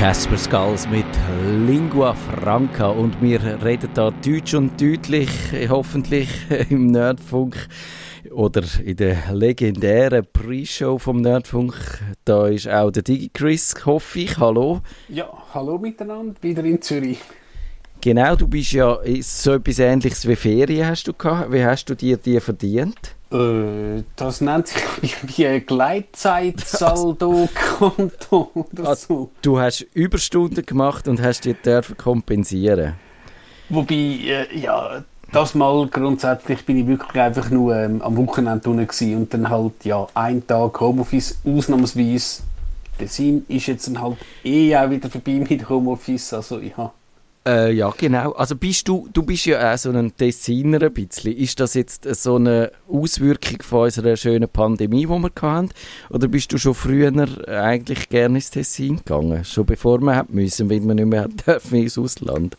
Casper Skulls mit Lingua Franca und wir reden da deutsch und deutlich, hoffentlich im Nerdfunk oder in der legendären Pre-Show vom Nerdfunk. Da ist auch der Digi Chris, hoffe ich. Hallo. Ja, hallo miteinander, wieder in Zürich. Genau, du bist ja so etwas Ähnliches wie Ferien hast du gehabt. Wie hast du dir die verdient? Äh, das nennt sich wie ein Gleitzeitsaldo-Konto oder ah, so. Du hast Überstunden gemacht und hast dir dürfen kompensieren. Wobei, äh, ja, das Mal grundsätzlich bin ich wirklich einfach nur ähm, am Wochenende unten und dann halt, ja, ein Tag Homeoffice, ausnahmsweise. Der Sinn ist jetzt dann halt eh auch wieder vorbei mit Homeoffice, also ja äh, ja, genau. Also bist du, du bist ja auch so ein Tessiner ein bisschen. Ist das jetzt so eine Auswirkung von unserer schönen Pandemie, die wir hatten? Oder bist du schon früher eigentlich gerne ins Tessin gegangen? Schon bevor man müssen, weil man nicht mehr dürfen ins Ausland?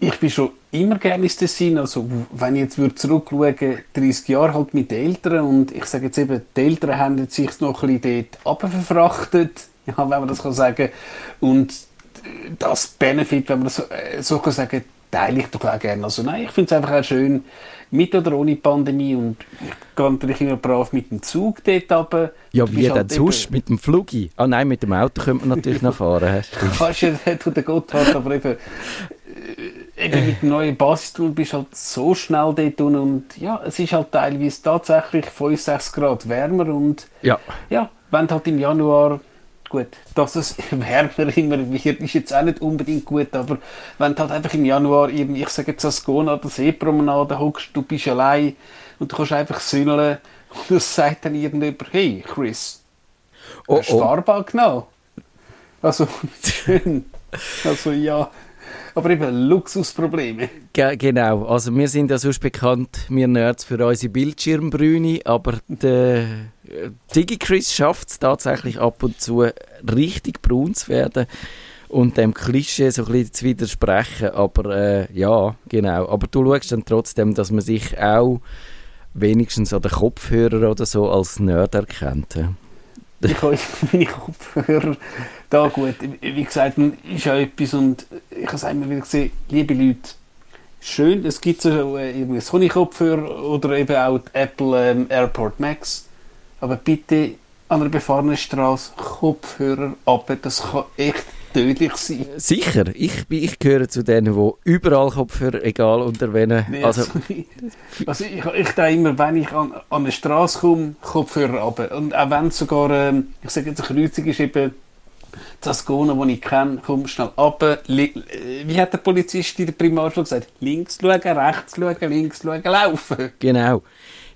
Ich bin schon immer gerne ins Tessin. Also wenn ich jetzt würde zurückschauen, 30 Jahre halt mit den Eltern und ich sage jetzt eben, die Eltern haben sich noch ein bisschen dort abverfrachtet, ja, wenn man das kann sagen. Und das Benefit, wenn man das so, äh, so kann sagen, teile ich doch auch gerne. Also nein, ich finde es einfach auch schön, mit oder ohne Pandemie und ich gehe natürlich immer brav mit dem Zug dort runter. Ja, wie denn halt sonst? Mit dem Flugi? Ah nein, mit dem Auto könnte man natürlich noch fahren. Kannst ja wo der Gott hat, aber eben, äh, eben mit dem neuen Basistool bist du halt so schnell dort und ja, es ist halt teilweise tatsächlich 5, 6 Grad wärmer und ja, ja wenn du halt im Januar gut, dass es wärmer immer wird, ist jetzt auch nicht unbedingt gut, aber wenn du halt einfach im Januar irgendwie, ich sage jetzt Ascona oder Seepromenade hockst, du bist allein und du kannst einfach sündeln und es sagt dann irgendjemand, hey Chris, oh, hast du oh. Farbe genommen? Also, schön. Also ja, aber eben Luxusprobleme. Ge genau, also wir sind ja sonst bekannt, wir Nerds, für unsere Bildschirmbrüne, aber der DigiChris schafft es tatsächlich ab und zu richtig braun zu werden und dem Klischee so ein bisschen zu widersprechen, aber äh, ja, genau, aber du schaust dann trotzdem, dass man sich auch wenigstens an den Kopfhörer oder so als Nerd erkennt. Ich habe meine Kopfhörer da gut. Wie gesagt, ist ja etwas und ich habe es immer wieder gesehen, liebe Leute, schön, es gibt so äh, irgendwie Sony-Kopfhörer oder eben auch die Apple ähm, AirPort Max, aber bitte an einer befahrenen Straße Kopfhörer ab, das kann echt tödlich sein. Sicher, ich, ich gehöre zu denen, die überall Kopfhörer, egal unter wen. Nee, also, also ich, ich denke immer, wenn ich an, an eine Straße komme, Kopfhörer ab. Und auch wenn es sogar, ähm, ich sage jetzt, eine Kreuzung ist eben das Gona, das ich kenne, komm schnell ab. Wie hat der Polizist in der Primarschule gesagt? Links schauen, rechts schauen, links schauen, laufen. Genau.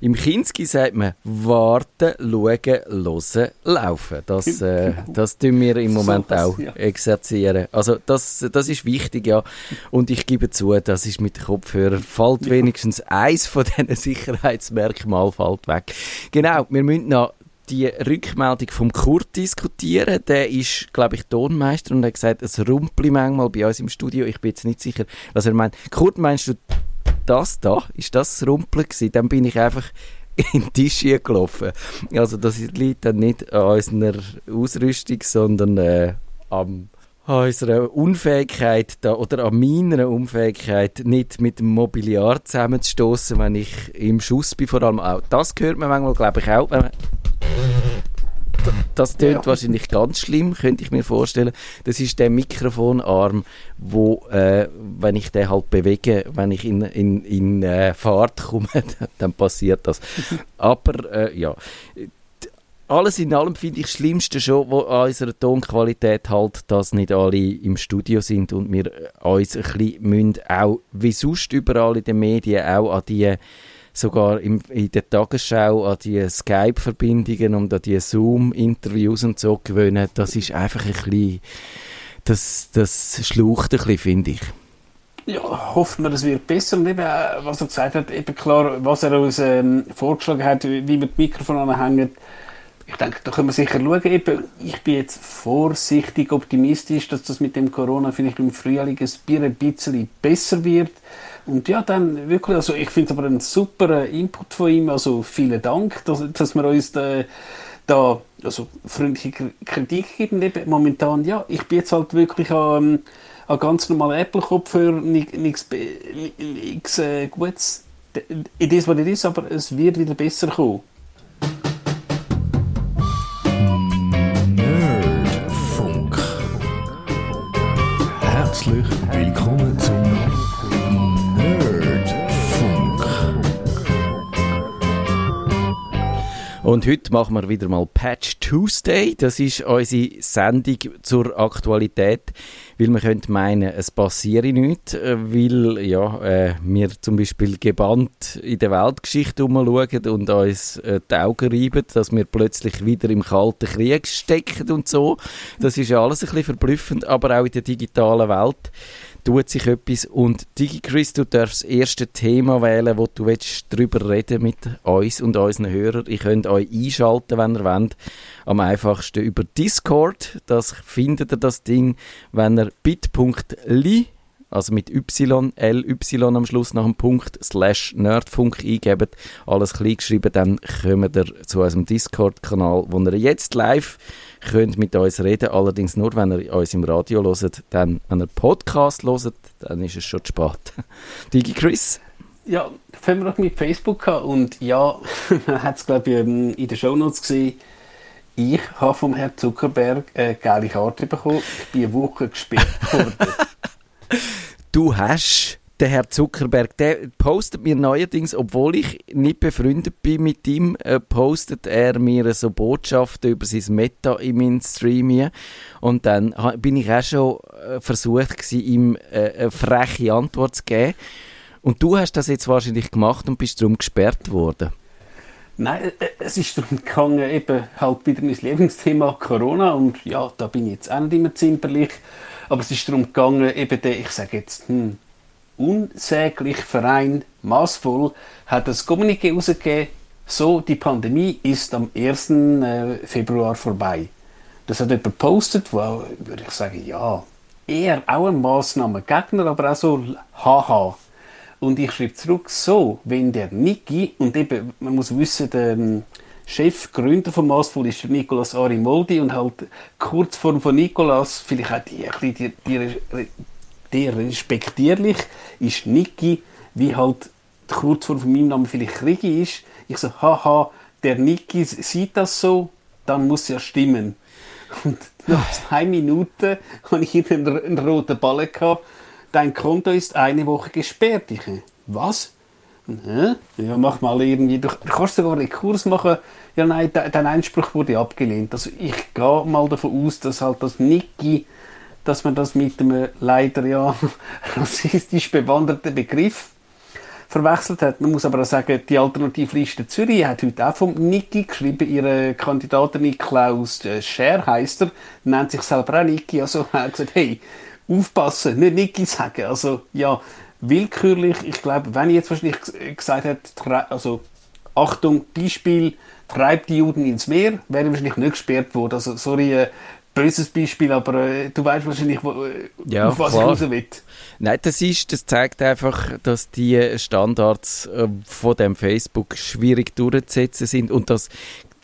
Im Kinski sagt man warten, schauen, hören, laufen. Das, äh, das tun wir im Moment so auch ja. exerzieren. Also das, das ist wichtig, ja. Und ich gebe zu, das ist mit Kopfhörern, fällt wenigstens eins von diesen Sicherheitsmerkmalen fällt weg. Genau, wir müssen noch die Rückmeldung vom Kurt diskutieren. Der ist, glaube ich, Tonmeister und hat gesagt, es rumpelt manchmal bei uns im Studio. Ich bin jetzt nicht sicher, was er meint. Kurt, meinst du das da? Ist das das Rumpeln? Dann bin ich einfach in den Tisch gelaufen. Also das liegt dann nicht an unserer Ausrüstung, sondern äh, am an unserer Unfähigkeit da, oder an meiner Unfähigkeit, nicht mit dem Mobiliar zusammenzustoßen, wenn ich im Schuss bin. Vor allem auch das hört man manchmal, glaube ich, auch. Das tönt ja. wahrscheinlich ganz schlimm, könnte ich mir vorstellen. Das ist der Mikrofonarm, wo, äh, wenn ich den halt bewege, wenn ich in, in, in äh, Fahrt komme, dann passiert das. Aber äh, ja, alles in allem finde ich das Schlimmste schon, wo an unserer Tonqualität halt, dass nicht alle im Studio sind und wir uns ein bisschen müssen, auch wie sonst überall in den Medien auch an die sogar im, in der Tagesschau an die Skype-Verbindungen und an die Zoom-Interviews und so gewöhnen, das ist einfach ein bisschen, das, das schlaucht ein bisschen, finde ich. Ja, hoffen wir, es wird besser. Und eben, äh, was er gesagt hat, eben klar, was er uns ähm, vorgeschlagen hat, wie wir das Mikrofon anhängen, ich denke, da können wir sicher schauen. Eben, ich bin jetzt vorsichtig optimistisch, dass das mit dem Corona vielleicht im Frühling ein bisschen besser wird. Und ja, dann wirklich, also ich finde es aber ein super Input von ihm, also vielen Dank, dass, dass wir uns da, da also freundliche Kritik geben. Eben momentan, ja, ich bin jetzt halt wirklich an, an ganz normalen Apple-Kopfhörer, nichts äh, Gutes. It is, was it is, aber es wird wieder besser kommen. Und heute machen wir wieder mal Patch Tuesday. Das ist unsere Sendung zur Aktualität, weil man könnte meinen, es passiere nichts, äh, weil ja, äh, wir zum Beispiel gebannt in der Weltgeschichte umschauen und uns äh, die Augen reiben, dass wir plötzlich wieder im Kalten Krieg stecken und so. Das ist ja alles ein bisschen verblüffend, aber auch in der digitalen Welt tut sich etwas. Und DigiChris, du darfst das erste Thema wählen, wo du darüber reden mit uns und unseren Hörern. Ich könnt euch einschalten, wenn ihr wollt. Am einfachsten über Discord. Das findet ihr das Ding, wenn ihr bit.ly also mit Y, L, Y am Schluss nach dem Punkt, slash Nerdfunk eingeben, alles klein geschrieben, dann kommt ihr zu unserem Discord-Kanal, wo ihr jetzt live könnt mit uns reden, allerdings nur, wenn ihr uns im Radio hört, dann, wenn ihr Podcast hört, dann ist es schon zu spät. Digi Chris? Ja, fangen wir noch mit Facebook an und ja, man hat es glaube ich ähm, in den Shownotes gesehen, ich habe vom Herrn Zuckerberg eine geile Karte bekommen, ich bin eine Woche gesperrt worden. du hast der Herr Zuckerberg, der postet mir neuerdings, obwohl ich nicht befreundet bin mit ihm, äh, postet er mir so Botschaften über sein Meta in meinen Stream hier. Und dann bin ich auch schon äh, versucht gewesen, ihm äh, eine freche Antwort zu geben. Und du hast das jetzt wahrscheinlich gemacht und bist darum gesperrt worden. Nein, äh, es ist darum gegangen, eben halt wieder mein Lebensthema Corona und ja, da bin ich jetzt auch nicht immer zimperlich, aber es ist darum gegangen, eben der, ich sage jetzt, hm, unsägliche Verein Maßvoll hat das Kommuniqué herausgegeben, so, die Pandemie ist am 1. Äh, Februar vorbei. Das hat jemand gepostet, wo, würde ich sagen, ja, eher auch ein Massnahmengegner, aber auch so, haha. Und ich schreibe zurück, so, wenn der Niki, und eben, man muss wissen, der ähm, Chef, Gründer von Maßvoll ist Nicolas Arimoldi und halt Kurzform von Nicolas, vielleicht auch die, die, die, respektierlich ist Niki, wie halt die Kurzform von meinem Namen vielleicht Krigi ist. Ich so, haha, der Niki sieht das so, dann muss ja stimmen. Und nach zwei Minuten habe ich einen, einen roten Ballen gehabt. Dein Konto ist eine Woche gesperrt. Ich, was? Ja, mach mal irgendwie. Du kannst sogar einen Kurs machen. Ja, nein, dein Einspruch wurde abgelehnt. Also ich gehe mal davon aus, dass halt das Niki dass man das mit einem leider ja rassistisch bewanderten Begriff verwechselt hat. Man muss aber auch sagen, die Alternativliste Zürich hat heute auch vom Niki geschrieben, ihre Kandidatin Niklaus äh, Scher heisst er, nennt sich selber auch Niki, also hat gesagt, hey, aufpassen, nicht Niki sagen, also ja, willkürlich, ich glaube, wenn ich jetzt wahrscheinlich gesagt hätte, also Achtung, Beispiel, treibt die Juden ins Meer, wäre ich wahrscheinlich nicht gesperrt worden, also sorry, äh, böses Beispiel, aber äh, du weißt wahrscheinlich, wo, äh, ja, auf was klar. ich raus will. Nein, das, ist, das zeigt einfach, dass die Standards äh, von dem Facebook schwierig durchzusetzen sind und dass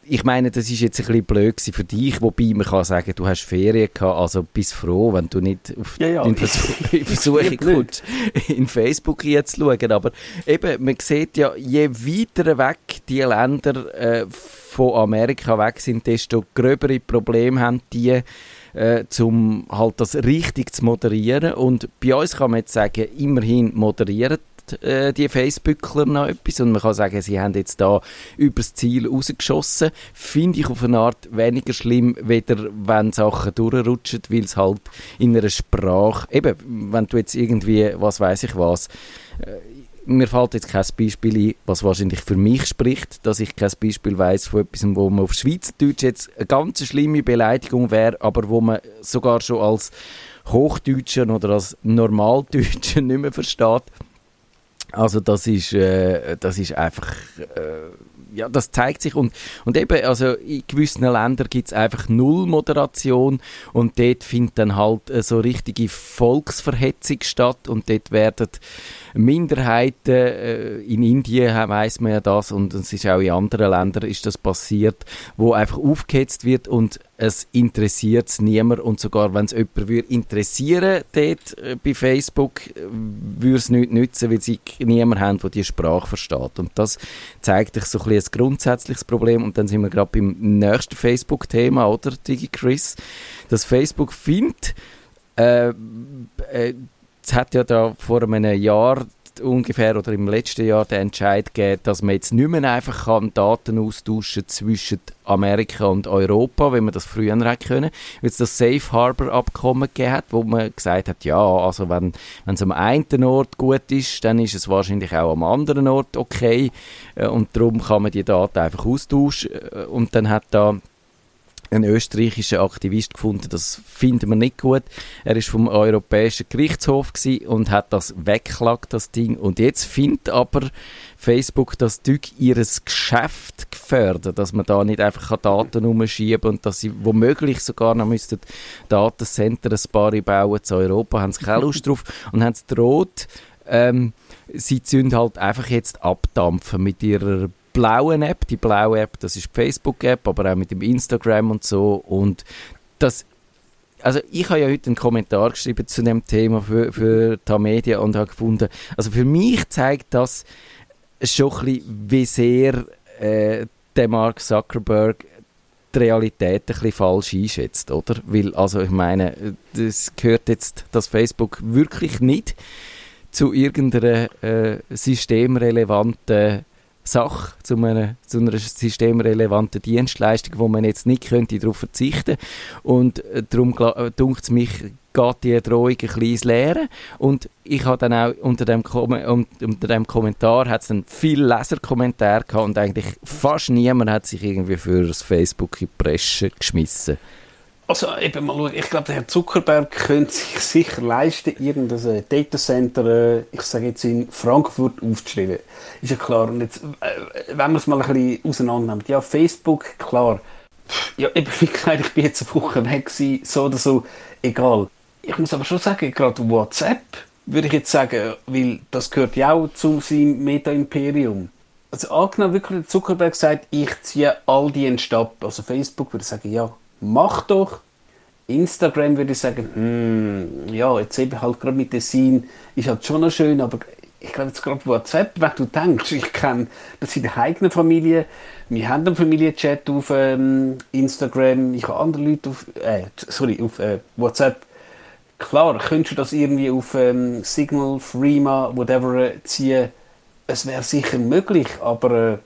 ich meine, das ist jetzt ein bisschen blöd für dich, wobei man kann sagen, du hast Ferien gehabt, also bist froh, wenn du nicht auf ja, ja. in Versuchung kommst, in Facebook jetzt zu schauen. Aber eben, man sieht ja, je weiter weg die Länder äh, von Amerika weg sind, desto gröbere Probleme haben die, äh, um halt das richtig zu moderieren. Und bei uns kann man jetzt sagen, immerhin äh, die Facebookler noch etwas und man kann sagen, sie haben jetzt da übers Ziel rausgeschossen. Finde ich auf eine Art weniger schlimm, weder wenn Sachen durchrutschen, weil es halt in einer Sprache, eben, wenn du jetzt irgendwie, was weiß ich was, äh, mir fällt jetzt kein Beispiel ein, was wahrscheinlich für mich spricht, dass ich kein Beispiel weiß von etwas, wo man auf Schweizerdeutsch jetzt eine ganz schlimme Beleidigung wäre, aber wo man sogar schon als Hochdeutscher oder als Normaldeutscher nicht mehr versteht. Also das ist, äh, das ist einfach, äh, ja, das zeigt sich. Und, und eben, also in gewissen Ländern gibt es einfach null Moderation und dort findet dann halt äh, so richtige Volksverhetzung statt und dort werden Minderheiten, äh, in Indien weiß man ja das und es ist auch in anderen Ländern ist das passiert, wo einfach aufgehetzt wird und es interessiert es niemand und sogar wenn es jemand würde interessieren dort äh, bei Facebook, würde es nicht nützen, weil sie niemand haben, der die Sprache versteht. Und das zeigt sich so ein, ein grundsätzliches Problem. Und dann sind wir gerade beim nächsten Facebook-Thema, oder DigiChris, dass Facebook findet, äh, äh, es hat ja da vor einem Jahr ungefähr oder im letzten Jahr den Entscheid gegeben, dass man jetzt nicht mehr einfach kann Daten austauschen zwischen Amerika und Europa, wenn man das früher hätte können, weil es das Safe Harbor Abkommen gegeben hat, wo man gesagt hat, ja, also wenn, wenn es am einen Ort gut ist, dann ist es wahrscheinlich auch am anderen Ort okay äh, und darum kann man die Daten einfach austauschen äh, und dann hat da ein österreichischer Aktivist gefunden, das finden wir nicht gut. Er ist vom Europäischen Gerichtshof und hat das wegklagt, das Ding. Und jetzt findet aber Facebook das Stück ihres Geschäft gefördert, dass man da nicht einfach Daten umschieben und dass sie womöglich sogar noch müssten Datencenter ein paar bauen zu Europa, haben sie keine Lust drauf und haben es droht, ähm, sie zünden halt einfach jetzt abdampfen mit ihrer blauen App. Die blaue App, das ist die Facebook-App, aber auch mit dem Instagram und so. Und das also ich habe ja heute einen Kommentar geschrieben zu dem Thema für, für die Media und habe gefunden, also für mich zeigt das schon ein bisschen, wie sehr äh, der Mark Zuckerberg die Realität ein bisschen falsch einschätzt, oder? Weil, also ich meine, das gehört jetzt, das Facebook wirklich nicht zu irgendeiner äh, systemrelevanten Sache, zu einer, zu einer systemrelevanten Dienstleistung, wo man jetzt nicht könnte darauf verzichten Und äh, darum äh, dunkt es mich, geht die Drohung ein ins Leere. Und ich habe dann auch unter dem, Kom unter dem Kommentar hat es dann viele Leserkommentare gehabt und eigentlich fast niemand hat sich irgendwie für das Facebook in die Presse geschmissen. Also eben mal schauen, ich glaube, der Herr Zuckerberg könnte sich sicher leisten, irgendein Datacenter, äh, ich sage jetzt in Frankfurt aufzuschreiben. Ist ja klar. Und jetzt, äh, wenn man es mal ein bisschen auseinander nimmt, ja, Facebook, klar. Ja, eben, wie gesagt, ich bin jetzt eine Woche weg gewesen, so oder so, egal. Ich muss aber schon sagen, gerade WhatsApp, würde ich jetzt sagen, weil das gehört ja auch zu seinem Meta-Imperium. Also angenommen wirklich Zuckerberg sagt, ich ziehe all die in Stab. Also Facebook würde sagen, ja, mach doch. Instagram würde ich sagen, hm, ja, jetzt eben halt gerade mit Design ist halt schon noch schön, aber ich glaube jetzt gerade WhatsApp, wenn du denkst, ich kenne das in der eigenen Familie, wir haben einen Familienchat auf ähm, Instagram, ich habe andere Leute auf, äh, sorry, auf äh, WhatsApp. Klar, könntest du das irgendwie auf ähm, Signal, Freema, whatever äh, ziehen, es wäre sicher möglich, aber äh,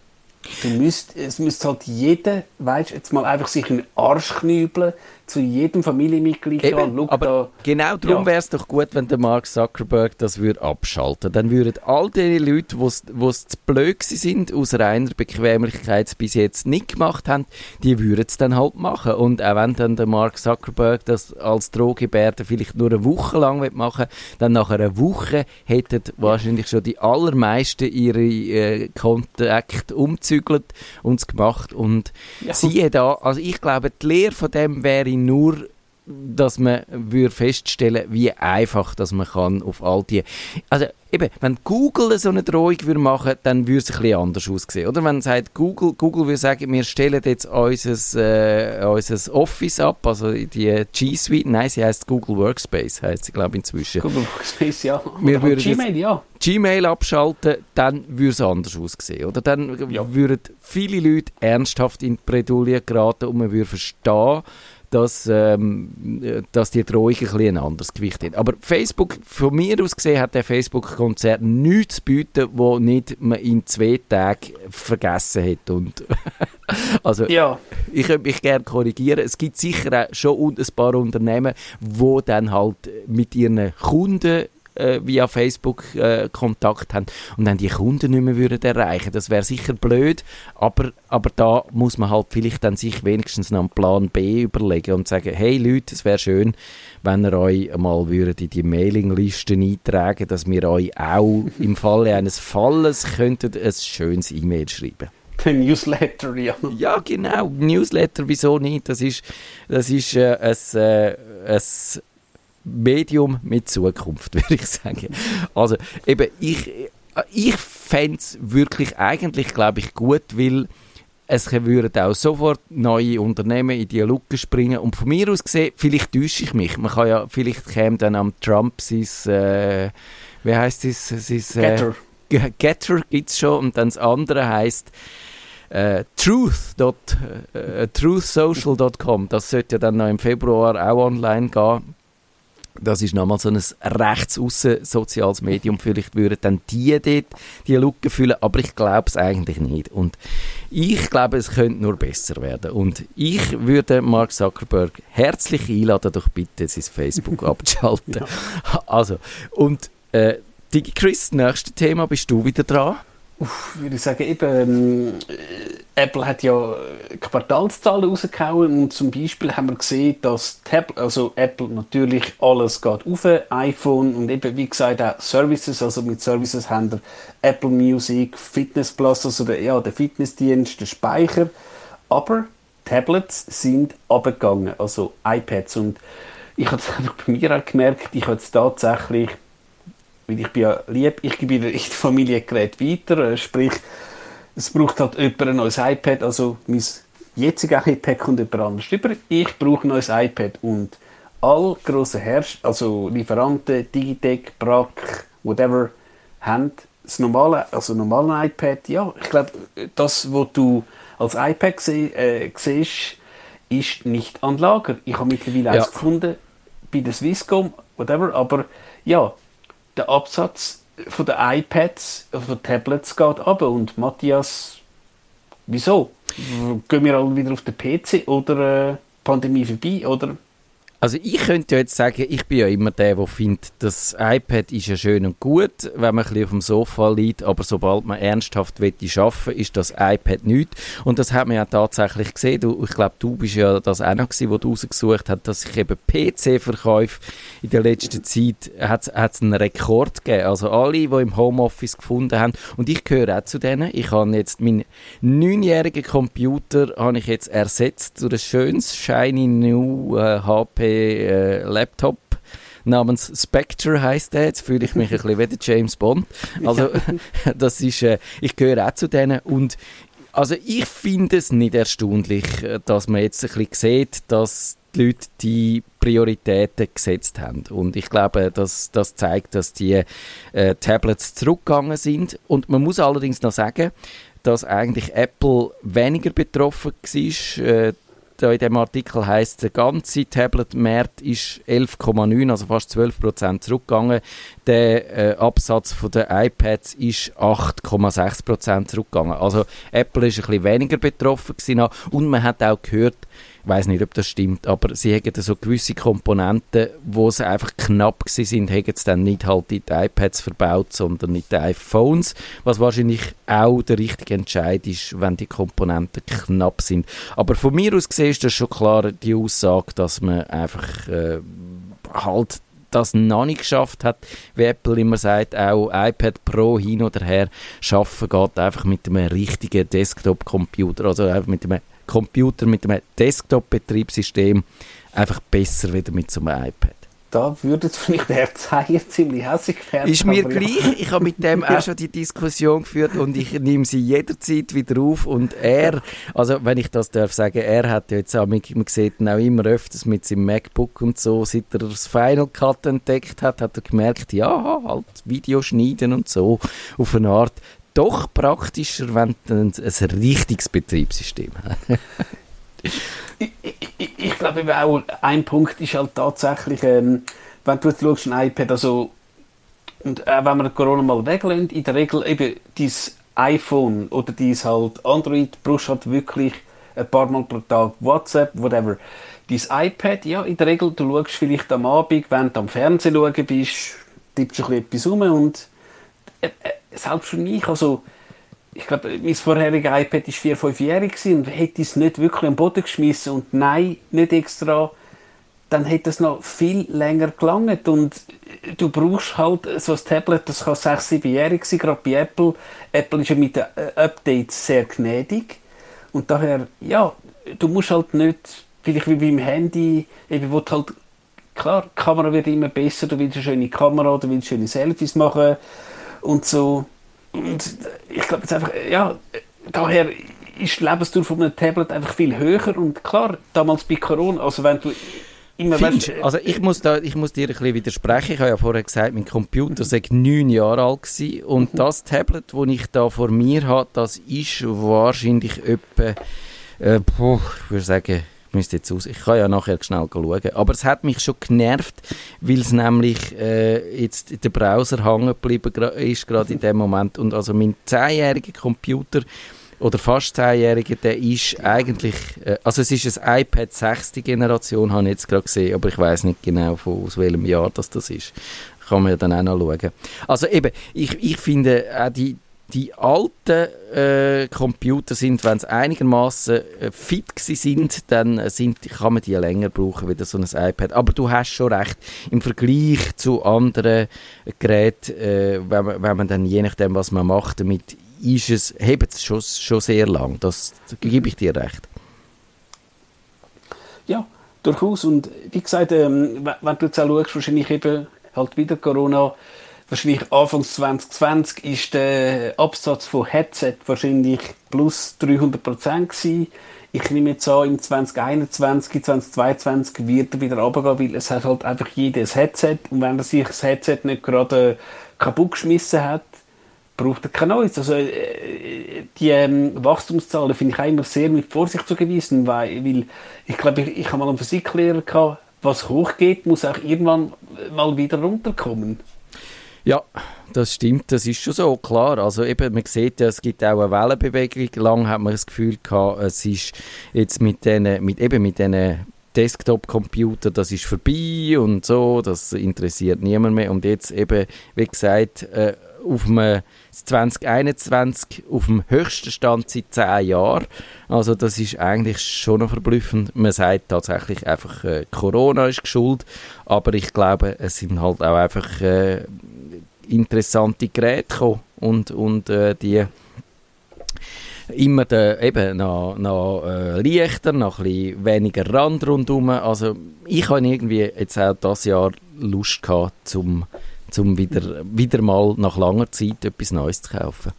Du müsst, es müsste halt jeder, weißt, jetzt mal einfach sich in den Arsch knübeln, zu jedem Familienmitglied Eben, gehen. aber da, genau darum ja. wäre es doch gut, wenn der Mark Zuckerberg das würde abschalten. Dann würden all die Leute, die es zu blöd sind, aus reiner Bequemlichkeit bis jetzt nicht gemacht haben, die würden es dann halt machen. Und auch wenn dann der Mark Zuckerberg das als Drohgebärde vielleicht nur eine Woche lang machen dann nach einer Woche hätten wahrscheinlich schon die allermeisten ihre äh, Kontakte umzügelt und es gemacht. Und ja. siehe da, also ich glaube, die Lehre von dem wäre nur dass man würde feststellen, wie einfach, dass man kann auf all die, also eben, wenn Google so eine Drohung würde machen, dann würde es ein bisschen anders aussehen, oder? Wenn sagt Google, Google würde sagen, wir stellen jetzt unser, äh, unser Office ab, also die G Suite, nein, sie heißt Google Workspace, heißt sie glaube ich inzwischen. Google Workspace, ja. Wir würden Gmail, ja. Gmail abschalten, dann würde es anders aussehen, oder? Dann ja. würden viele Leute ernsthaft in die Bredouille geraten und man würde verstehen, dass, ähm, dass die Drohung ein, bisschen ein anderes Gewicht hat. Aber Facebook, von mir aus gesehen, hat der Facebook-Konzert nichts zu bieten, wo nicht man in zwei Tagen vergessen hat. Und also, ja. ich könnte mich gerne korrigieren. Es gibt sicher auch schon ein paar Unternehmen, die dann halt mit ihren Kunden äh, via Facebook äh, Kontakt haben und dann die Kunden nicht mehr würden erreichen. Das wäre sicher blöd, aber, aber da muss man halt vielleicht dann sich wenigstens noch einen Plan B überlegen und sagen, hey Leute, es wäre schön, wenn ihr euch mal würdet in die Mailinglisten eintragen, dass wir euch auch im Falle eines Falles könnten ein schönes E-Mail schreiben Der Newsletter, ja. Ja, genau. Newsletter, wieso nicht? Das ist, das ist äh, ein, äh, ein Medium mit Zukunft, würde ich sagen. Also, eben, ich, ich fände es wirklich eigentlich, glaube ich, gut, weil es würden auch sofort neue Unternehmen in die Luke springen. Und von mir aus gesehen, vielleicht täusche ich mich. Man kann ja, vielleicht käme dann am Trump sein, äh, wie heißt es? Sein, äh, Getter. Getter gibt es schon. Und dann das andere heißt äh, Truth. Äh, truthsocial.com. Das sollte ja dann noch im Februar auch online gehen. Das ist nochmal so ein rechtsaussen soziales Medium. Vielleicht würden dann die dort die Lücke füllen, aber ich glaube es eigentlich nicht. Und ich glaube, es könnte nur besser werden. Und ich würde Mark Zuckerberg herzlich einladen, doch bitte sein Facebook abzuschalten. ja. Also, und äh, DigiChris, nächstes Thema, bist du wieder dran? Uff, würde ich sagen, eben, ähm, Apple hat ja Quartalszahlen rausgehauen und zum Beispiel haben wir gesehen, dass Tab also Apple natürlich alles geht auf, iPhone und eben wie gesagt auch Services, also mit Services haben wir Apple Music, Fitness Plus, also der, ja, der Fitnessdienst, der Speicher, aber Tablets sind abgegangen, also iPads. Und ich habe es einfach bei mir auch gemerkt, ich habe es tatsächlich weil ich bin ja lieb, ich gebe in die Familiengerät weiter, äh, sprich, es braucht halt jemand ein neues iPad, also mein jetziges iPad kommt jemand anders über, ich brauche ein neues iPad und all grossen Hersteller, also Lieferanten, Digitec, Brack, whatever, haben das normale, also normale iPad, ja, ich glaube, das, was du als iPad seh, äh, siehst, ist nicht an Lager. Ich habe mittlerweile ja. eins gefunden bei der Swisscom, whatever, aber ja, der Absatz von den iPads, von Tablets geht ab. Und Matthias, wieso? Gehen wir alle wieder auf den PC oder äh, Pandemie vorbei? Oder also ich könnte ja jetzt sagen, ich bin ja immer der, der findet, das iPad ist ja schön und gut, wenn man ein bisschen auf dem Sofa liegt, aber sobald man ernsthaft arbeiten will, ist das iPad nichts. Und das hat man ja tatsächlich gesehen. Du, ich glaube, du bist ja das auch noch gewesen, wo du rausgesucht hast, dass sich eben PC-Verkäufe in der letzten Zeit hat es einen Rekord gegeben. Also alle, die im Homeoffice gefunden haben. Und ich gehöre auch zu denen. Ich habe jetzt meinen neunjährigen Computer habe ich jetzt ersetzt durch ein schönes shiny new äh, HP äh, Laptop namens Spectre heißt der. Jetzt fühle ich mich ein bisschen wie der James Bond. Also das ist, äh, ich gehöre auch zu denen und also ich finde es nicht erstaunlich, äh, dass man jetzt ein bisschen sieht, dass die Leute die Prioritäten gesetzt haben. Und ich glaube, dass das zeigt, dass die äh, Tablets zurückgegangen sind. Und man muss allerdings noch sagen, dass eigentlich Apple weniger betroffen war. Äh, in dem Artikel heißt, der ganze Tablet-Markt ist 11,9, also fast 12 Prozent zurückgegangen. Der äh, Absatz von den iPads ist 8,6 Prozent zurückgegangen. Also Apple ist ein bisschen weniger betroffen gewesen. und man hat auch gehört, ich weiß nicht, ob das stimmt, aber sie haben so gewisse Komponenten, wo sie einfach knapp sind, haben sie dann nicht halt in die iPads verbaut, sondern in die iPhones, was wahrscheinlich auch der richtige Entscheid ist, wenn die Komponenten knapp sind. Aber von mir aus gesehen ist das schon klar die Aussage, dass man einfach äh, halt das noch nicht geschafft hat, wie Apple immer sagt, auch iPad Pro hin oder her, schaffen geht einfach mit einem richtigen Desktop-Computer, also einfach mit einem Computer mit einem Desktop-Betriebssystem einfach besser wieder mit so einem iPad. Da würde es vielleicht der Zeiger ziemlich hässlich werden. Ist mir gleich. Ich habe mit dem auch schon die Diskussion geführt und ich nehme sie jederzeit wieder auf. Und er, also wenn ich das darf sagen, er hat ja jetzt auch, man sieht ihn auch immer öfters mit seinem MacBook und so, seit er das Final Cut entdeckt hat, hat er gemerkt, ja, halt Video schneiden und so auf eine Art doch praktischer, wenn du ein, ein richtiges Betriebssystem hast. ich, ich, ich glaube auch, ein Punkt ist halt tatsächlich, ähm, wenn du jetzt schaust, ein iPad, also, und äh, wenn wir Corona mal weglassen, in der Regel eben dieses iPhone oder dieses halt Android brauchst halt wirklich ein paar Mal pro Tag WhatsApp, whatever. Dieses iPad, ja, in der Regel, du schaust vielleicht am Abend, wenn du am Fernsehen schauen bist, tippst du ein bisschen etwas rum und äh, äh, selbst für mich, also ich glaube, mein vorheriges iPad war 4, 5-jährig und hätte es nicht wirklich am Boden geschmissen und nein, nicht extra dann hätte es noch viel länger gelangt. Und du brauchst halt so ein Tablet, das kann 6, 7-jährig sein, gerade bei Apple. Apple ist ja mit den äh, Updates sehr gnädig. Und daher, ja, du musst halt nicht, vielleicht wie beim Handy, eben wo halt, klar, die Kamera wird immer besser, du willst eine schöne Kamera, du willst schöne Selfies machen und so. Und ich glaube jetzt einfach, ja, daher ist die Lebensdauer von einem Tablet einfach viel höher und klar, damals bei Corona, also wenn du immer weißt, also ich muss, da, ich muss dir ein bisschen widersprechen. Ich habe ja vorher gesagt, mein Computer sei neun Jahre alt gewesen und mhm. das Tablet, das ich da vor mir habe, das ist wahrscheinlich etwa, äh, ich würde sagen, müsste jetzt aus. Ich kann ja nachher schnell schauen. Aber es hat mich schon genervt, weil es nämlich äh, jetzt der Browser hängen geblieben ist, gerade in dem Moment. Und also mein zehnjähriger Computer oder fast 10-Jährige, der ist eigentlich, äh, also es ist ein iPad 6. Generation, habe ich jetzt gerade gesehen, aber ich weiß nicht genau, von, aus welchem Jahr das, das ist. Kann man ja dann auch noch schauen. Also eben, ich, ich finde auch die, die alten äh, Computer sind, wenn sie einigermaßen äh, fit sind, dann sind, kann man die länger brauchen, wie so ein iPad. Aber du hast schon recht, im Vergleich zu anderen Geräten, äh, wenn, man, wenn man dann je nachdem, was man macht, damit ist es, hebt es schon, schon sehr lang. Das, das gebe ich dir recht. Ja, durchaus. Und wie gesagt, ähm, wenn du jetzt auch schaust, wahrscheinlich eben halt wieder Corona, wahrscheinlich Anfang 2020 ist der Absatz von Headset wahrscheinlich plus 300 Prozent gewesen. Ich nehme jetzt an, im 2021, 2022 wird er wieder runtergehen, weil es hat halt einfach jedes Headset und wenn er sich das Headset nicht gerade kaputt geschmissen hat, braucht er kein neues. Also, äh, die ähm, Wachstumszahlen finde ich auch immer sehr mit Vorsicht zu gewiesen, weil, weil ich glaube, ich, ich habe mal einen Physiklehrer gehabt, was hochgeht, muss auch irgendwann mal wieder runterkommen. Ja, das stimmt, das ist schon so, klar. Also eben, man sieht ja, es gibt auch eine Wellenbewegung. Lang hat man das Gefühl gehabt, es ist jetzt mit diesen, mit, eben mit diesen Desktop-Computer, das ist vorbei und so, das interessiert niemand mehr. Und jetzt eben, wie gesagt, äh, auf dem 2021 auf dem höchsten Stand seit 10 Jahren. Also das ist eigentlich schon noch verblüffend. Man sagt tatsächlich einfach, äh, Corona ist geschuld, aber ich glaube, es sind halt auch einfach äh, interessante Geräte gekommen und, und äh, die immer de, eben noch, noch äh, leichter, noch ein weniger Rand rundherum. Also ich habe irgendwie jetzt auch dieses Jahr Lust gehabt, zum um wieder, wieder mal nach langer Zeit etwas Neues zu kaufen.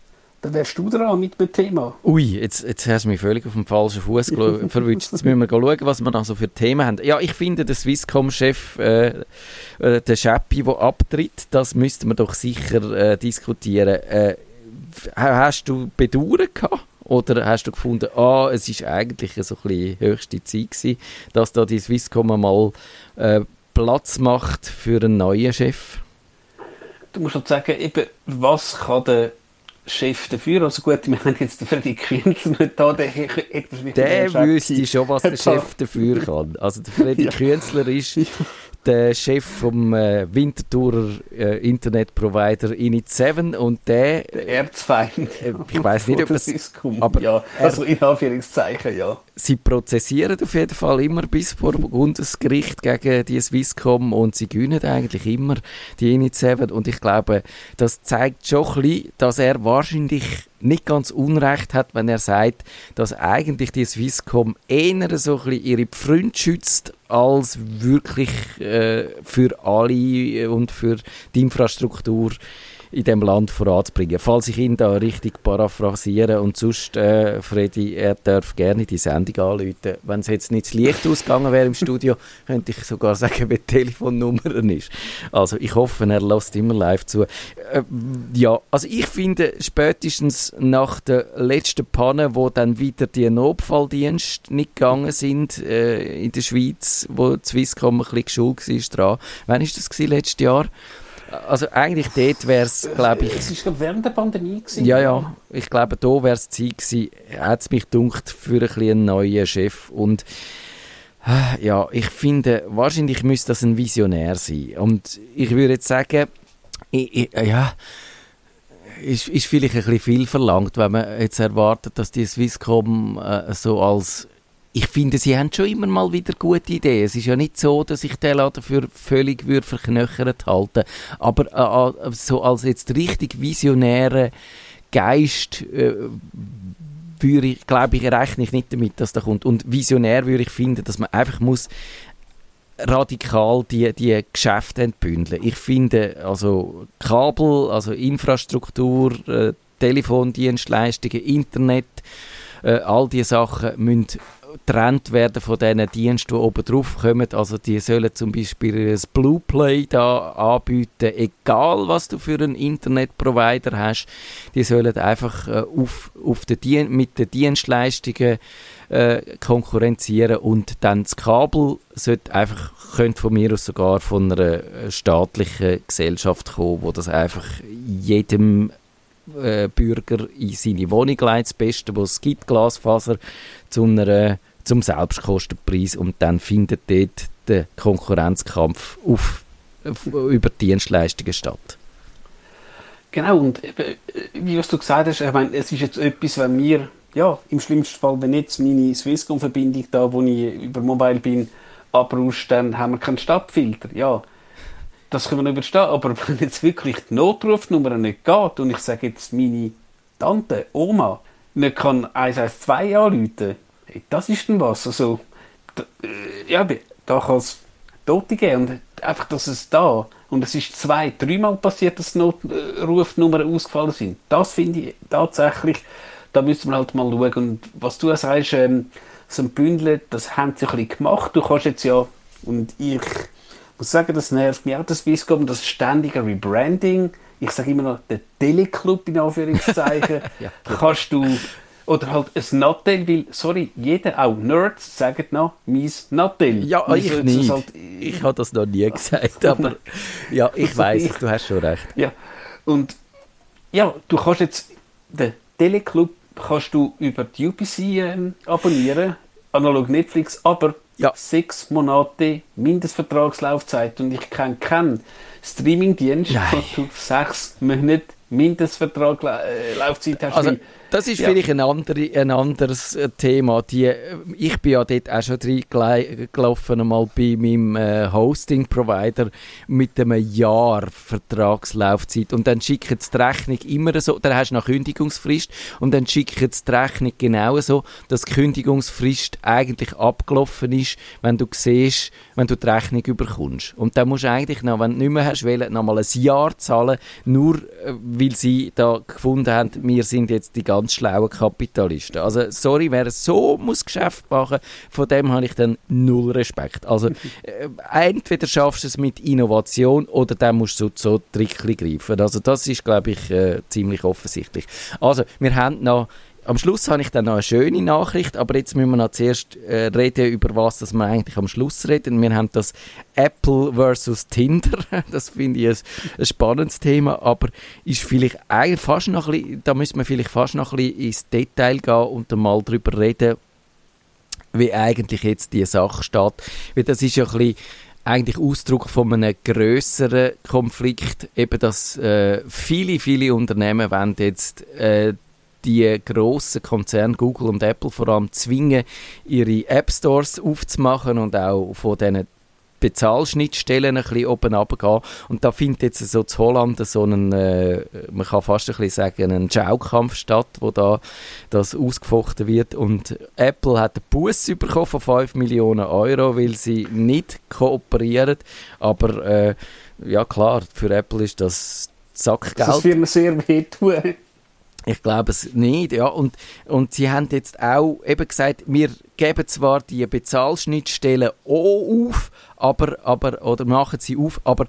Dann wärst du dran mit dem Thema. Ui, jetzt, jetzt hast du mich völlig auf dem falschen Fuß verwünscht. Jetzt müssen wir schauen, was wir noch so für Themen haben. Ja, ich finde, der Swisscom-Chef, äh, äh, der Schäppi, der abtritt, das müssten wir doch sicher äh, diskutieren. Äh, hast du Bedauern gehabt? Oder hast du gefunden, ah, es ist eigentlich so ein bisschen höchste Zeit gewesen, dass da die Swisscom mal äh, Platz macht für einen neuen Chef? du musst halt sagen, eben, was kann der Chef dafür? Also gut, wir haben jetzt den Freddy Künzler nicht da, der hätte Der wüsste schon, was der Chef dafür kann. Also der Freddy ja. Künzler ist der Chef vom äh, Winterthurer äh, Internetprovider Init7 und der... Der Erzfeind. Äh, ich weiß nicht, ob das... Aber ja, also in Anführungszeichen, ja. Sie prozessieren auf jeden Fall immer bis vor Bundesgericht gegen die Swisscom und sie gewinnen eigentlich immer die Init7 und ich glaube, das zeigt schon ein bisschen, dass er wahrscheinlich nicht ganz unrecht hat, wenn er sagt, dass eigentlich die Swisscom eher so ein bisschen ihre Freunde schützt, als wirklich äh, für alle und für die Infrastruktur in dem Land voranzubringen. Falls ich ihn da richtig paraphrasiere und sonst, äh, Freddy, er darf gerne die Sendung anrufen. Wenn es jetzt nicht das Licht ausgegangen wäre im Studio, könnte ich sogar sagen, wie die Telefonnummer ist. Also ich hoffe, er lässt immer live zu. Äh, ja, also ich finde, spätestens nach der letzten Panne, wo dann wieder die Notfalldienste nicht gegangen sind äh, in der Schweiz, wo die Swisscom ein bisschen geschult war dran. Wann war das letztes Jahr? Also eigentlich dort wäre es, glaube ich... Es war während der Pandemie. Gewesen, ja, ja. Ich glaube, da wäre es Zeit gewesen, hat es mich dunkt für ein bisschen einen neuen Chef. Und äh, ja, ich finde, wahrscheinlich müsste das ein Visionär sein. Und ich würde jetzt sagen, ich, ich, ja, ist, ist vielleicht ein bisschen viel verlangt, wenn man jetzt erwartet, dass die Swisscom äh, so als ich finde, sie haben schon immer mal wieder gute Ideen. Es ist ja nicht so, dass ich den Laden für völlig verknöchert halten. Aber äh, so als jetzt richtig visionäre Geist äh, würde ich, glaube ich, rechne ich nicht damit, dass da kommt. Und visionär würde ich finden, dass man einfach muss radikal die, die Geschäfte entbündeln. Ich finde, also Kabel, also Infrastruktur, äh, Telefondienstleistungen, Internet, äh, all diese Sachen müssen getrennt werden von diesen Diensten, die oben drauf kommen. Also die sollen zum Beispiel ein Blueplay da anbieten, egal was du für einen Internetprovider hast. Die sollen einfach äh, auf, auf den mit den Dienstleistungen äh, konkurrenzieren und dann das Kabel sollte einfach, könnte von mir aus sogar von einer äh, staatlichen Gesellschaft kommen, wo das einfach jedem Bürger in seine Wohnung leitet, das Beste, was es gibt, Glasfaser, zu einer, zum Selbstkostenpreis und dann findet dort der Konkurrenzkampf auf, über Dienstleistungen statt. Genau, und eben, äh, wie was du gesagt hast, ich meine, es ist jetzt etwas, wenn wir, ja, im schlimmsten Fall, wenn jetzt meine Swisscom-Verbindung da, wo ich über Mobile bin, abrauscht, dann haben wir keinen Stadtfilter. Ja, das können wir überstehen. Aber wenn jetzt wirklich die Notrufnummer nicht geht und ich sage jetzt meine Tante, Oma, nicht kann 112 anrufen, hey, das ist dann was. Also, da, äh, ja, da kann es Tote geben und einfach, dass es da und es ist zwei, dreimal passiert, dass Notrufnummern ausgefallen sind. Das finde ich tatsächlich, da müssen wir halt mal schauen. Und was du sagst, ähm, so ein Bündel, das haben sie ein bisschen gemacht. Du kannst jetzt ja, und ich muss sagen, das nervt mich auch, das Swisscom, das ständige Rebranding. Ich sage immer noch, der Teleclub in Anführungszeichen. ja, kannst du, oder halt ein Nattel, weil, sorry, jeder, auch Nerds, sagen noch, mein Nattel. Ja, ich nicht. Halt, ich habe das noch nie gesagt, aber ja, ich also weiß, du hast schon recht. Ja, und ja, du kannst jetzt, den Teleclub kannst du über die UPC ähm, abonnieren, analog Netflix, aber ja. sechs Monate Mindestvertragslaufzeit und ich kenne keinen Streamingdienst, der sechs Monate Mindestvertragslaufzeit hast. Also, das ist ja. vielleicht ein, andere, ein anderes äh, Thema. Die, äh, ich bin ja dort auch schon reingelaufen, einmal bei meinem äh, Hosting-Provider mit einem Jahr Vertragslaufzeit. Und dann schickt die Rechnung immer so, dann hast du eine Kündigungsfrist und dann schickt die Rechnung genau so, dass die Kündigungsfrist eigentlich abgelaufen ist, wenn du siehst, wenn du die Rechnung überkommst. Und dann musst du eigentlich noch, wenn du nicht mehr hast, wollen, noch mal ein Jahr zahlen, nur äh, weil sie da gefunden haben, wir sind jetzt die ganze ganz schlauen Kapitalisten. Also, sorry, wer so muss Geschäft machen, von dem habe ich dann null Respekt. Also, äh, entweder schaffst du es mit Innovation oder dann musst du so, so Trickli greifen. Also, das ist, glaube ich, äh, ziemlich offensichtlich. Also, wir haben noch am Schluss habe ich dann noch eine schöne Nachricht, aber jetzt müssen wir noch zuerst äh, reden, über was dass wir eigentlich am Schluss reden. Wir haben das Apple versus Tinder. Das finde ich ein, ein, spannendes Thema, aber ist vielleicht eigentlich fast noch ein bisschen, da müssen wir vielleicht fast noch ein bisschen ins Detail gehen und dann mal darüber reden, wie eigentlich jetzt die Sache steht. Weil das ist ja ein bisschen eigentlich Ausdruck von einem größeren Konflikt, eben dass äh, viele, viele Unternehmen wollen jetzt äh, die grossen Konzerne Google und Apple vor allem zwingen, ihre App Stores aufzumachen und auch von diesen Bezahlschnittstellen ein bisschen oben runtergehen. Und da findet jetzt so zu Holland so einen, äh, man kann fast ein bisschen sagen, einen Schaukampf statt, wo da das ausgefochten wird. Und Apple hat einen Bus bekommen von 5 Millionen Euro, weil sie nicht kooperieren. Aber äh, ja klar, für Apple ist das Sackgeld. Das wird mir sehr wehtun. Ich glaube es nicht, ja. Und, und sie haben jetzt auch eben gesagt, wir geben zwar die Bezahlschnittstellen auch auf, aber, aber, oder machen sie auf, aber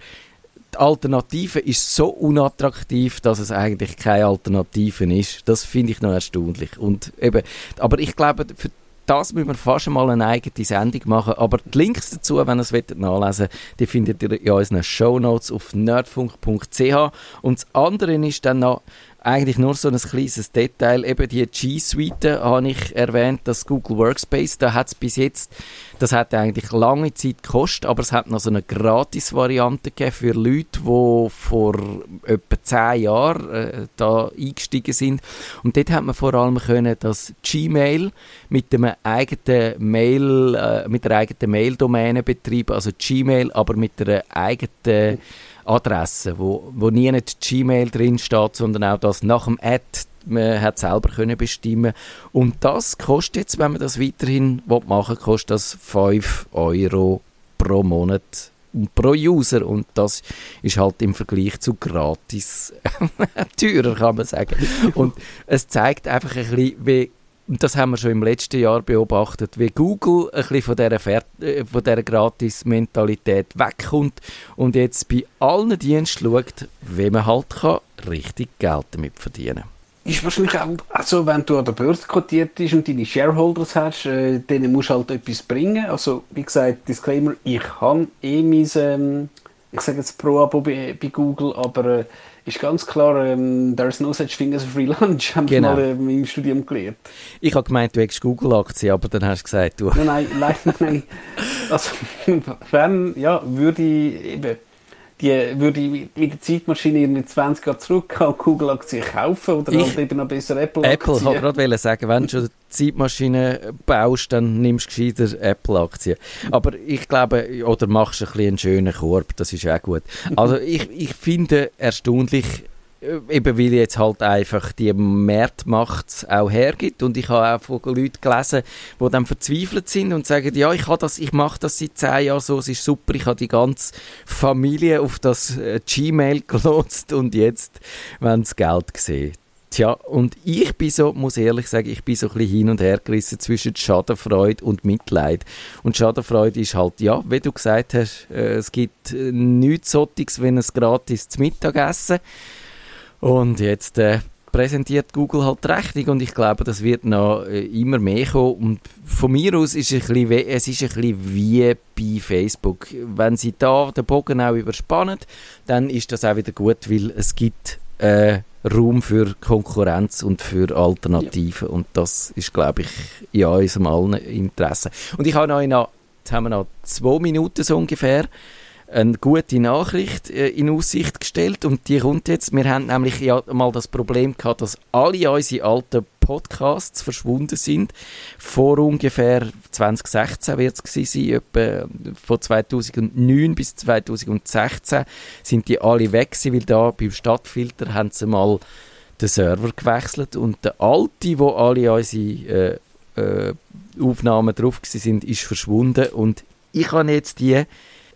die Alternative ist so unattraktiv, dass es eigentlich keine Alternative ist. Das finde ich noch erstaunlich. Und eben, aber ich glaube, für das müssen wir fast mal eine eigene Sendung machen. Aber die Links dazu, wenn ihr es wollt, nachlesen die findet ihr in unseren Shownotes auf nerdfunk.ch. Und das andere ist dann noch eigentlich nur so ein kleines Detail. Eben die G Suite habe ich erwähnt, das Google Workspace. Da hat es bis jetzt, das hat eigentlich lange Zeit gekostet, aber es hat noch so eine Gratis-Variante gegeben für Leute, die vor etwa zehn Jahren äh, da eingestiegen sind. Und dort hat man vor allem können das Gmail mit dem eigenen Mail, äh, mit der eigenen Mail-Domäne betreiben, also Gmail, aber mit der eigenen Adresse, wo, wo nie nicht Gmail drin steht, sondern auch das nach dem Ad man hat selber können bestimmen und das kostet jetzt, wenn man das weiterhin machen will, kostet das 5 Euro pro Monat pro User und das ist halt im Vergleich zu gratis teurer, kann man sagen. Und es zeigt einfach ein bisschen, wie und das haben wir schon im letzten Jahr beobachtet, wie Google ein bisschen von dieser, äh, von dieser Gratis-Mentalität wegkommt und jetzt bei allen Diensten schaut, wie man halt kann richtig Geld damit verdienen kann ist wahrscheinlich auch also, wenn du an der Börse kotiert bist und deine Shareholders hast, äh, denen musst du halt etwas bringen. Also, wie gesagt, Disclaimer, ich habe eh mein, ähm, ich sage jetzt Pro-Abo bei, bei, Google, aber äh, ist ganz klar, ähm, there's no such thing as a free lunch, haben genau. wir mal äh, im Studium gelernt. Ich habe gemeint, du hättest Google-Aktien, aber dann hast du gesagt, du... Nein, nein, leider nein. Also, wenn, ja, würde ich eben die würde ich mit der Zeitmaschine in 20 Jahre zurück und Google-Aktien kaufen oder ich, halt eben noch besser Apple-Aktien. Apple, ich gerade sagen, wenn du schon Zeitmaschine baust, dann nimmst du gescheiter Apple-Aktien. Aber ich glaube, oder machst ein bisschen einen schönen Korb, das ist auch gut. Also ich, ich finde erstaunlich, eben weil jetzt halt einfach die Marktmacht auch hergibt und ich habe auch von Leuten gelesen, die dann verzweifelt sind und sagen, ja, ich das, ich mache das seit zehn Jahren so, es ist super, ich habe die ganze Familie auf das äh, Gmail gelotst und jetzt wenn sie Geld gesehen. Tja, und ich bin so, muss ehrlich sagen, ich bin so ein bisschen hin und her gerissen zwischen Schadenfreude und Mitleid. Und Schadenfreude ist halt, ja, wie du gesagt hast, äh, es gibt äh, nichts Sottiges, wenn es gratis zum Mittagessen und jetzt äh, präsentiert Google halt die Rechnung und ich glaube, das wird noch äh, immer mehr kommen. Und von mir aus ist es ein bisschen, es ist ein bisschen wie bei Facebook. Wenn sie da den Bogen auch überspannen, dann ist das auch wieder gut, weil es gibt äh, Raum für Konkurrenz und für Alternativen ja. und das ist, glaube ich, in unserem allen Interesse. Und ich habe noch, jetzt haben wir noch zwei Minuten so ungefähr, eine gute Nachricht äh, in Aussicht gestellt und die kommt jetzt. Wir haben nämlich ja mal das Problem gehabt, dass alle unsere alten Podcasts verschwunden sind. Vor ungefähr 2016 wird es von 2009 bis 2016 sind die alle weg gewesen, weil da beim Stadtfilter haben sie mal den Server gewechselt und der alte, wo alle unsere äh, äh, Aufnahmen drauf sind, ist verschwunden und ich habe jetzt die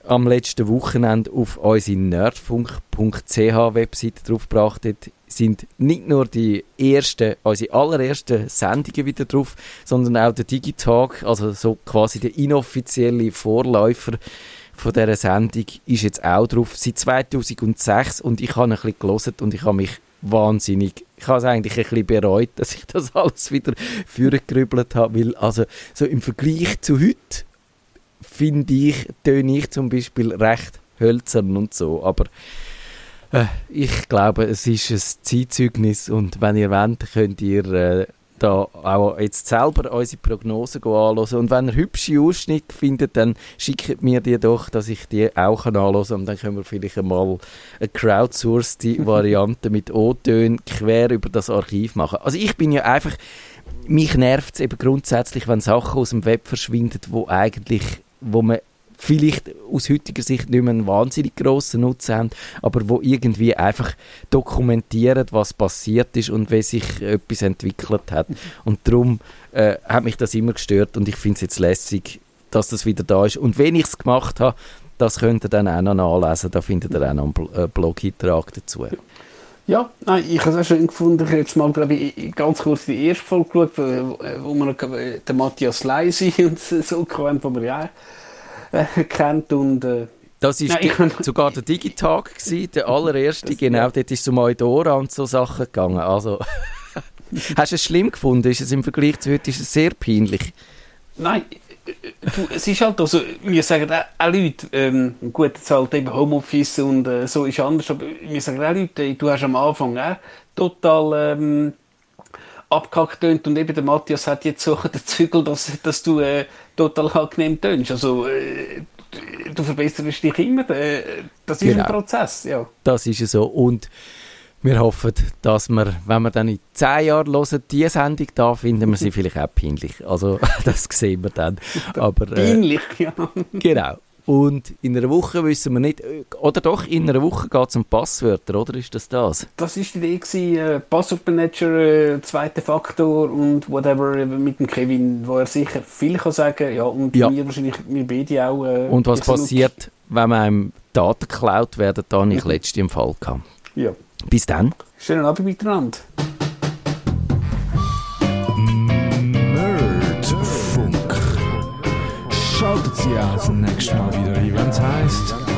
am letzten Wochenende auf unsere nerdfunk.ch Webseite draufgebracht hat, sind nicht nur die ersten, unsere allerersten Sendungen wieder drauf, sondern auch der Digitalk, also so quasi der inoffizielle Vorläufer von dieser Sendung, ist jetzt auch drauf, seit 2006 und ich habe ein bisschen gelesen und ich habe mich wahnsinnig, ich habe es eigentlich ein bisschen bereut, dass ich das alles wieder vorgerübelt habe, weil also so im Vergleich zu heute finde ich, töne ich zum Beispiel recht hölzern und so, aber äh, ich glaube, es ist ein Zeitzeugnis und wenn ihr wollt, könnt ihr äh, da auch jetzt selber unsere Prognosen anschauen. Und wenn ihr hübsche Ausschnitte findet, dann schickt mir die doch, dass ich die auch anschauen kann. Und dann können wir vielleicht einmal eine crowdsourced Variante mit O-Tönen quer über das Archiv machen. Also ich bin ja einfach, mich nervt es eben grundsätzlich, wenn Sachen aus dem Web verschwinden, wo eigentlich wo man vielleicht aus heutiger Sicht nicht mehr einen wahnsinnig grossen Nutzen haben, aber wo irgendwie einfach dokumentieren, was passiert ist und wie sich etwas entwickelt hat. Und darum äh, hat mich das immer gestört und ich finde es jetzt lässig, dass das wieder da ist. Und wenn ich es gemacht habe, das könnt ihr dann auch noch nachlesen, da findet ihr auch noch einen äh, Blog-Eintrag dazu. Ja, nein, ich habe es auch schön gefunden. Ich habe jetzt mal, glaube ich, ganz kurz die erste Folge geschaut, wo, man den Matthias Leisi und so kennt, wo man ja äh, kennt. Und, äh, das war sogar der Digitag, gewesen, der allererste, genau, dort ist es um Eudora und so Sachen gegangen. Also, hast du es schlimm gefunden? Ist es im Vergleich zu heute ist es sehr peinlich? Nein, du, es ist halt also, wir sagen auch, auch Leute, ähm, gut, jetzt halt eben Homeoffice und äh, so ist anders, aber wir sagen auch Leute, du hast am Anfang auch total ähm, abgehackt tönt und eben der Matthias hat jetzt so den Zügel, dass, dass du äh, total angenehm tönst. Also äh, du verbesserst dich immer, äh, das ist genau. ein Prozess, ja. Das ist so und wir hoffen, dass wir, wenn wir dann in zehn Jahren hören, diese Sendung da, finden wir sie vielleicht auch peinlich. Also, das sehen wir dann. Aber, äh, peinlich, ja. Genau. Und in einer Woche wissen wir nicht, oder doch, in einer Woche geht es um Passwörter, oder ist das das? Das war die Idee, gewesen, äh, Passwortmanager, äh, zweiter Faktor und whatever mit dem Kevin, wo er sicher viel kann sagen ja, und ja. mir wahrscheinlich, wir beide auch. Äh, und was passiert, wenn man einem Daten geklaut werden, da ich mhm. letztes im Fall gehabt. Ja. Bis dann. Schönen Abend miteinander. Nerdfunk. Schaltet Sie auch das nächste Mal wieder ein, wenn es heisst...